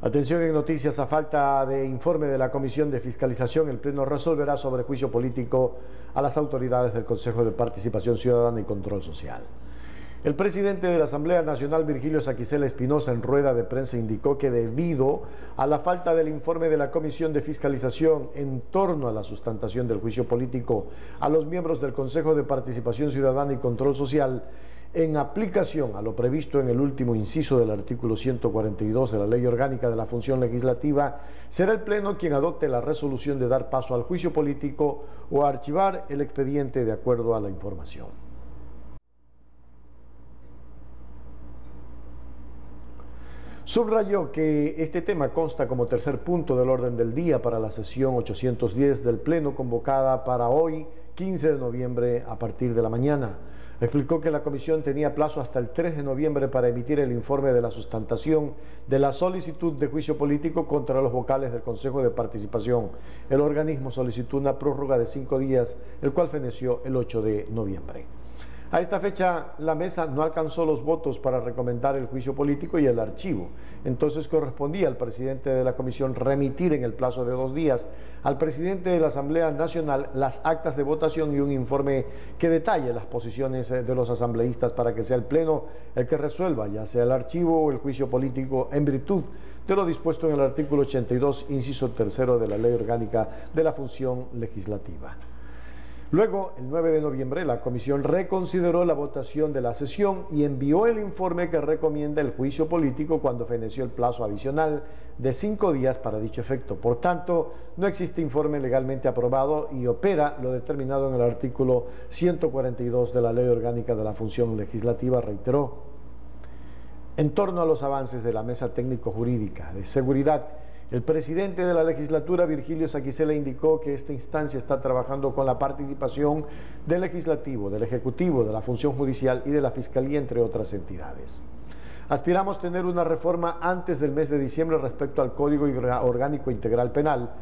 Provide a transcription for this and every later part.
Atención en noticias, a falta de informe de la Comisión de Fiscalización, el Pleno resolverá sobre juicio político a las autoridades del Consejo de Participación Ciudadana y Control Social. El presidente de la Asamblea Nacional, Virgilio Saquicela Espinosa, en rueda de prensa indicó que debido a la falta del informe de la Comisión de Fiscalización en torno a la sustantación del juicio político a los miembros del Consejo de Participación Ciudadana y Control Social, en aplicación a lo previsto en el último inciso del artículo 142 de la Ley Orgánica de la Función Legislativa, será el Pleno quien adopte la resolución de dar paso al juicio político o archivar el expediente de acuerdo a la información. Subrayó que este tema consta como tercer punto del orden del día para la sesión 810 del Pleno convocada para hoy, 15 de noviembre, a partir de la mañana. Explicó que la comisión tenía plazo hasta el 3 de noviembre para emitir el informe de la sustantación de la solicitud de juicio político contra los vocales del Consejo de Participación. El organismo solicitó una prórroga de cinco días, el cual feneció el 8 de noviembre. A esta fecha, la mesa no alcanzó los votos para recomendar el juicio político y el archivo. Entonces correspondía al presidente de la comisión remitir en el plazo de dos días al presidente de la Asamblea Nacional las actas de votación y un informe que detalle las posiciones eh, de los asambleístas para que sea el Pleno el que resuelva, ya sea el archivo o el juicio político, en virtud de lo dispuesto en el artículo 82, inciso tercero de la Ley Orgánica de la Función Legislativa. Luego, el 9 de noviembre, la comisión reconsideró la votación de la sesión y envió el informe que recomienda el juicio político cuando feneció el plazo adicional de cinco días para dicho efecto. Por tanto, no existe informe legalmente aprobado y opera lo determinado en el artículo 142 de la Ley Orgánica de la Función Legislativa, reiteró. En torno a los avances de la Mesa Técnico-Jurídica de Seguridad, el presidente de la legislatura, Virgilio Saquicela, indicó que esta instancia está trabajando con la participación del legislativo, del ejecutivo, de la función judicial y de la fiscalía, entre otras entidades. Aspiramos tener una reforma antes del mes de diciembre respecto al Código Orgánico Integral Penal,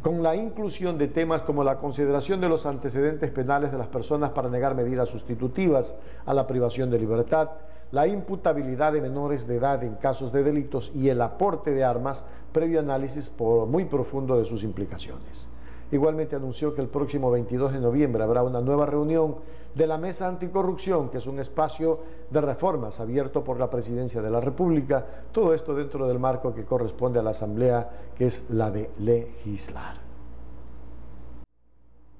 con la inclusión de temas como la consideración de los antecedentes penales de las personas para negar medidas sustitutivas a la privación de libertad, la imputabilidad de menores de edad en casos de delitos y el aporte de armas previo análisis por muy profundo de sus implicaciones. Igualmente anunció que el próximo 22 de noviembre habrá una nueva reunión de la Mesa Anticorrupción, que es un espacio de reformas abierto por la Presidencia de la República, todo esto dentro del marco que corresponde a la Asamblea, que es la de legislar.